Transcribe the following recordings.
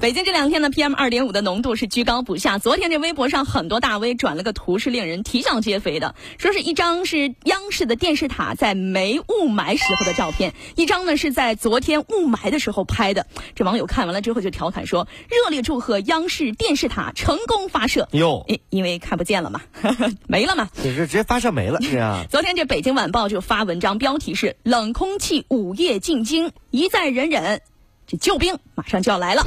北京这两天的，PM 二点五的浓度是居高不下。昨天这微博上很多大 V 转了个图，是令人啼笑皆非的。说是一张是央视的电视塔在没雾霾时候的照片，一张呢是在昨天雾霾的时候拍的。这网友看完了之后就调侃说：“热烈祝贺央视电视塔成功发射。”哟，因因为看不见了嘛，没了嘛，这是直接发射没了，是啊。昨天这北京晚报就发文章，标题是“冷空气午夜进京，一再忍忍，这救兵马上就要来了”。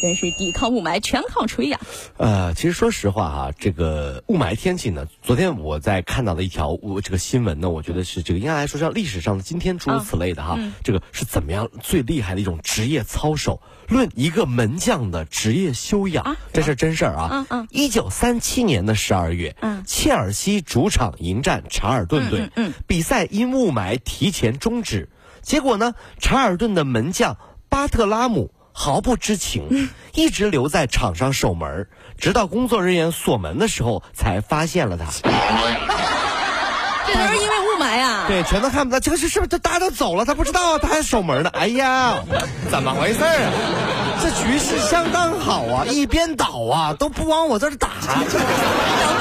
真是抵抗雾霾全靠吹呀！呃，其实说实话哈，这个雾霾天气呢，昨天我在看到的一条这个新闻呢，我觉得是这个应该来说像历史上的今天诸如此类的哈。这个是怎么样最厉害的一种职业操守？论一个门将的职业修养，这是真事儿啊！嗯嗯。一九三七年的十二月，嗯，切尔西主场迎战查尔顿队，嗯，比赛因雾霾提前终止，结果呢，查尔顿的门将巴特拉姆。毫不知情，一直留在场上守门，直到工作人员锁门的时候才发现了他。这都是因为雾霾啊！对，全都看不到。这个是是不是？大家都走了，他不知道，他还守门呢。哎呀，怎么回事啊？这局势相当好啊，一边倒啊，都不往我这儿打。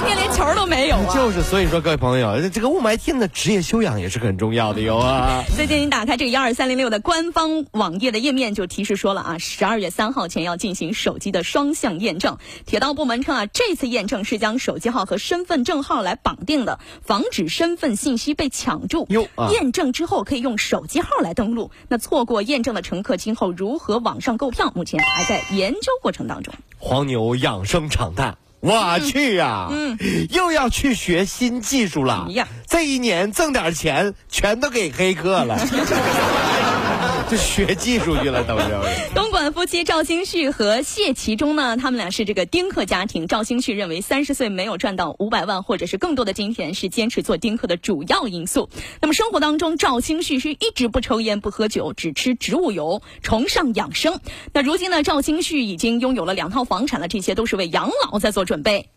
等半天连球都没有啊！就是，所以说各位朋友，这个雾霾天的职业修养也是很重要的哟啊。最近你打开这个幺二三零六的官方网页的页面，就提示说了啊，十二月三号前要进行手机的双向验证。铁道部门称啊，这次验证是将手机号和身份证号来绑定的，防止身份信息被抢注。哟，验证之后可以用手机号来登录。那错过验证的乘客今后如何网上购票？目前还在研究过程当中。黄牛养生场蛋，我去呀！嗯，又要去学新技术了。呀，这一年挣点钱全都给黑客了。就 学技术去了，都是。东莞夫妻赵兴旭和谢其中呢，他们俩是这个丁克家庭。赵兴旭认为，三十岁没有赚到五百万或者是更多的金钱，是坚持做丁克的主要因素。那么生活当中，赵兴旭是一直不抽烟、不喝酒，只吃植物油，崇尚养生。那如今呢，赵兴旭已经拥有了两套房产了，这些都是为养老在做准备。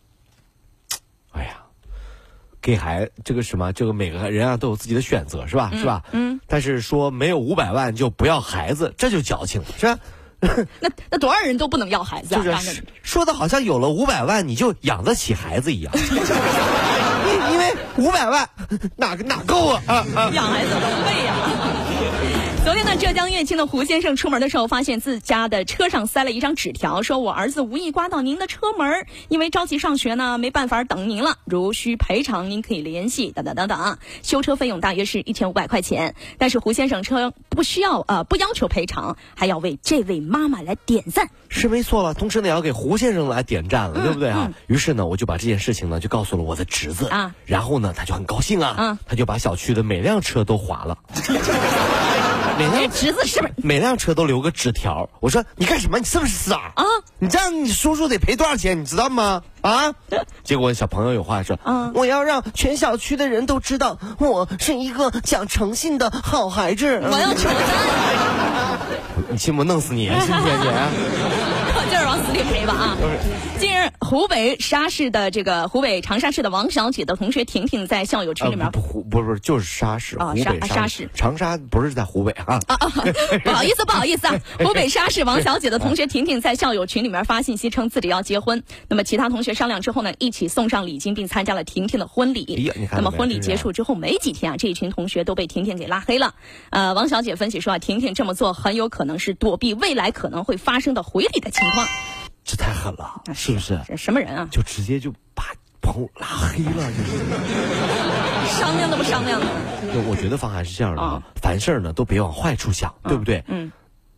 给孩这个什么，这个每个人啊都有自己的选择，是吧？是吧？嗯。但是说没有五百万就不要孩子，这就矫情了，是吧？那那多少人都不能要孩子啊？就是说的好像有了五百万你就养得起孩子一样。因因为五百万哪个哪够啊？养孩子都费呀。昨天呢，浙江乐清的胡先生出门的时候，发现自家的车上塞了一张纸条，说我儿子无意刮到您的车门，因为着急上学呢，没办法等您了。如需赔偿，您可以联系等等等等。修车费用大约是一千五百块钱，但是胡先生称不需要呃不要求赔偿，还要为这位妈妈来点赞，是没错了。同时呢，也要给胡先生来点赞了，对不对啊？于是呢，我就把这件事情呢就告诉了我的侄子啊，然后呢，他就很高兴啊，他就把小区的每辆车都划了。每辆侄子是不是每辆车都留个纸条？我说你干什么？你是不是傻啊？你这样你叔叔得赔多少钱？你知道吗？啊！结果小朋友有话说，我要让全小区的人都知道我是一个讲诚信的好孩子。我要求 赞！你信不弄死你？信不信你？就是往死里赔吧啊！近日，湖北沙市的这个湖北长沙市的王小姐的同学婷婷在校友群里面，不湖不是就是沙市啊，沙沙市长沙不是在湖北啊啊！不好意思不好意思啊！湖北沙市王小姐的同学婷婷在校友群里面发信息称自己要结婚，那么其他同学商量之后呢，一起送上礼金并参加了婷婷的婚礼。那么婚礼结束之后没几天啊，这一群同学都被婷婷给拉黑了。呃，王小姐分析说啊，婷婷这么做很有可能是躲避未来可能会发生的回礼的情况。这太狠了，是不是？这什么人啊？就直接就把朋友拉黑了，就是。商量都不商量的。我觉得方涵是这样的啊，凡事呢都别往坏处想，对不对？嗯。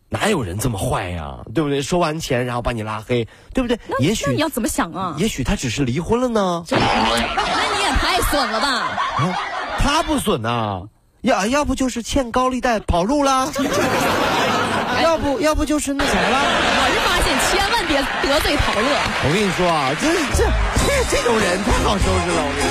哪有人这么坏呀？对不对？收完钱然后把你拉黑，对不对？也许你要怎么想啊？也许他只是离婚了呢。那你也太损了吧？啊，他不损呐，要要不就是欠高利贷跑路了。要不要不就是那啥了？我是发现千万别得罪陶乐。我跟你说啊，这这这这种人太好收拾了。我跟你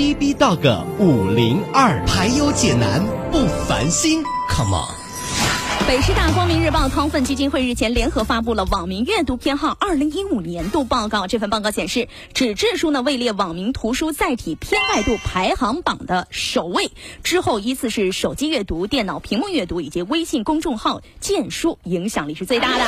B B Dog 五零二，排忧解难不烦心，Come on。北师大光明日报康奋基金会日前联合发布了网民阅读偏好二零一五年度报告。这份报告显示，纸质书呢位列网民图书载体偏爱度排行榜的首位，之后依次是手机阅读、电脑屏幕阅读以及微信公众号荐书，影响力是最大的。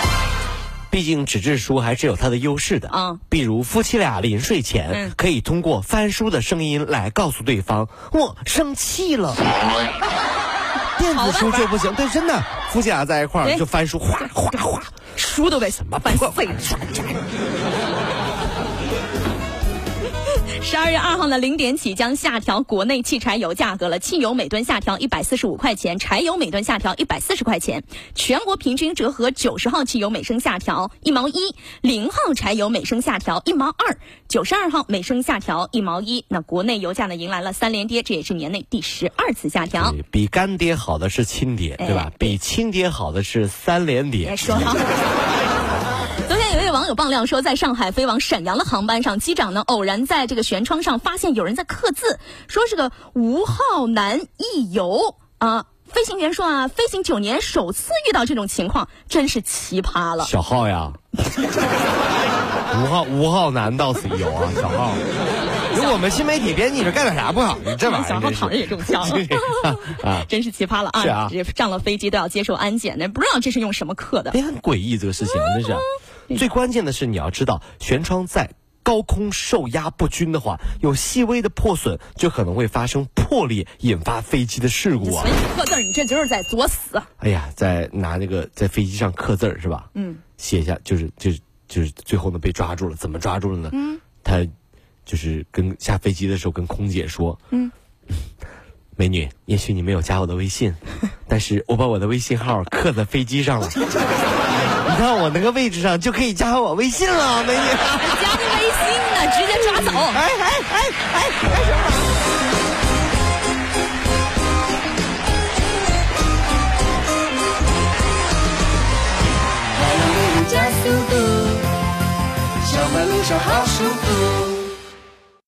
毕竟纸质书还是有它的优势的。啊比如夫妻俩临睡前、嗯。可以通过翻书的声音来告诉对方我生气了。电子书就不行，对，真的，夫妻俩在一块儿就翻书，哗哗哗，书都被什么翻碎了。十二月二号呢，零点起将下调国内汽柴油价格了，汽油每吨下调一百四十五块钱，柴油每吨下调一百四十块钱，全国平均折合九十号汽油每升下调一毛一，零号柴油每升下调一毛二，九十二号每升下调一毛一。那国内油价呢迎来了三连跌，这也是年内第十二次下调。比干爹好的是亲爹，对吧哎？比亲爹好的是三连别爹。说好。有一位网友爆料说，在上海飞往沈阳的航班上，机长呢偶然在这个舷窗上发现有人在刻字，说是个吴浩南一游啊。飞行员说啊，飞行九年首次遇到这种情况，真是奇葩了。小浩呀，吴浩吴浩南到此一游啊，小浩。如果我们新媒体编辑，这干点啥不好？你这玩意儿小号真是躺着也中枪 啊！真是奇葩了啊！是啊这上了飞机都要接受安检的，不知道这是用什么刻的。也很诡异这个事情，真是啊。最关键的是，你要知道，舷窗在高空受压不均的话，有细微的破损，就可能会发生破裂，引发飞机的事故啊刻字儿，你这就是在作死。哎呀，在拿那个在飞机上刻字儿是吧？嗯，写下就是就是就是最后呢被抓住了，怎么抓住了呢？嗯，他就是跟下飞机的时候跟空姐说，嗯，美女，也许你没有加我的微信，但是我把我的微信号刻在飞机上了。你看我那个位置上就可以加我微信了，美女。加个微信呢，直接抓走。哎哎哎哎，干什么？加速度，上班路上好舒服。